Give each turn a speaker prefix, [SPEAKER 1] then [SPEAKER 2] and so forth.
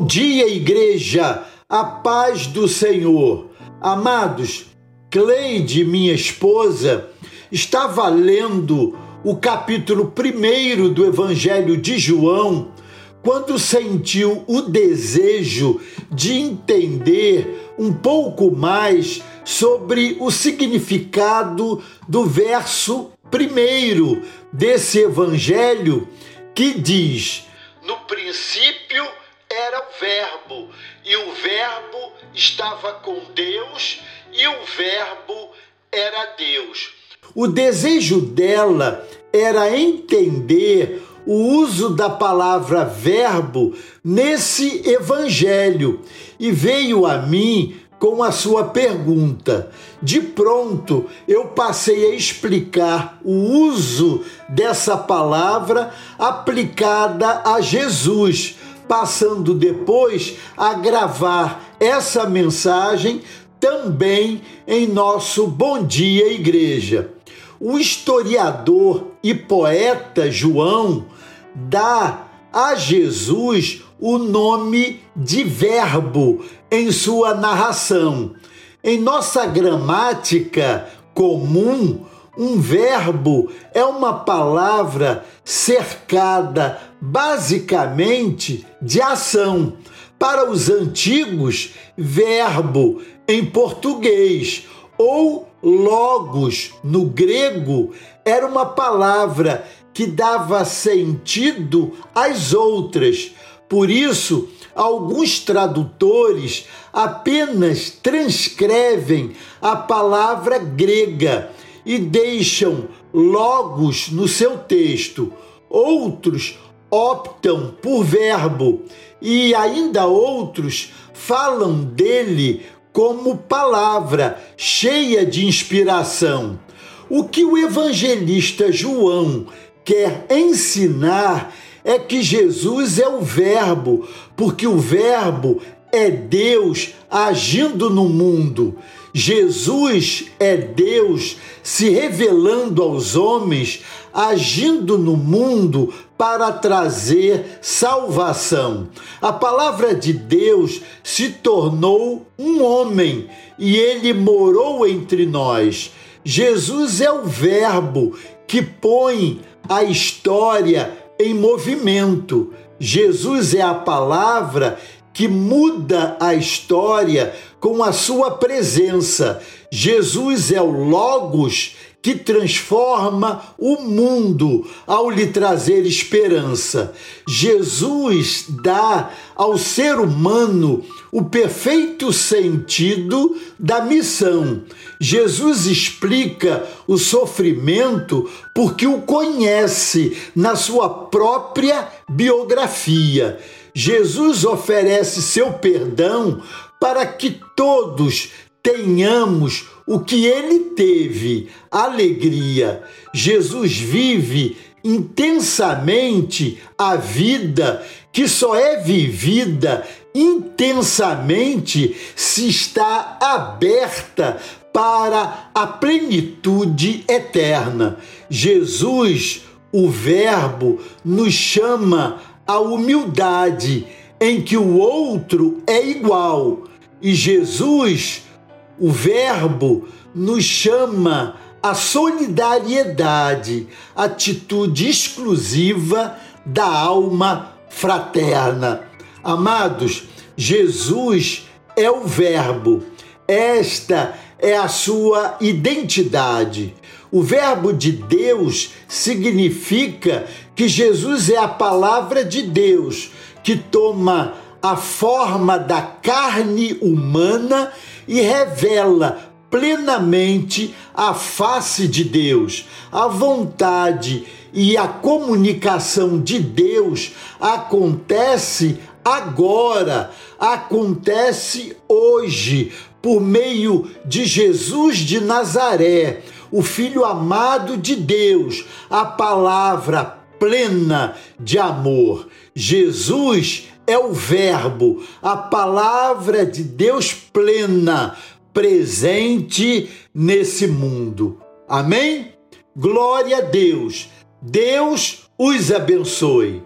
[SPEAKER 1] Bom dia, igreja, a paz do Senhor. Amados, Cleide, minha esposa, estava lendo o capítulo 1 do Evangelho de João quando sentiu o desejo de entender um pouco mais sobre o significado do verso primeiro desse evangelho que diz: No princípio era o Verbo, e o Verbo estava com Deus, e o Verbo era Deus. O desejo dela era entender o uso da palavra verbo nesse evangelho e veio a mim com a sua pergunta. De pronto, eu passei a explicar o uso dessa palavra aplicada a Jesus, passando depois a gravar essa mensagem também em nosso Bom Dia Igreja. O historiador e poeta João dá a Jesus o nome de Verbo em sua narração. Em nossa gramática comum, um verbo é uma palavra cercada basicamente de ação. Para os antigos, verbo em português ou logos no grego era uma palavra que dava sentido às outras. Por isso, alguns tradutores apenas transcrevem a palavra grega e deixam logos no seu texto. Outros optam por verbo e ainda outros falam dele como palavra cheia de inspiração. O que o evangelista João quer ensinar é que Jesus é o Verbo, porque o Verbo é Deus agindo no mundo. Jesus é Deus se revelando aos homens, agindo no mundo para trazer salvação. A palavra de Deus se tornou um homem e ele morou entre nós. Jesus é o Verbo que põe a história em movimento. Jesus é a palavra que muda a história com a sua presença. Jesus é o Logos que transforma o mundo ao lhe trazer esperança. Jesus dá ao ser humano o perfeito sentido da missão. Jesus explica o sofrimento porque o conhece na sua própria biografia. Jesus oferece seu perdão para que todos tenhamos o que ele teve, alegria. Jesus vive intensamente a vida que só é vivida intensamente se está aberta para a plenitude eterna. Jesus, o Verbo, nos chama à humildade, em que o outro é igual. E Jesus, o Verbo, nos chama à solidariedade, atitude exclusiva da alma fraterna. Amados, Jesus é o Verbo. Esta é a sua identidade. O Verbo de Deus significa que Jesus é a palavra de Deus que toma a forma da carne humana e revela plenamente a face de Deus, a vontade e a comunicação de Deus acontece agora, acontece hoje, por meio de Jesus de Nazaré, o Filho amado de Deus, a palavra plena de amor. Jesus é o Verbo, a palavra de Deus plena, presente nesse mundo. Amém? Glória a Deus. Deus os abençoe.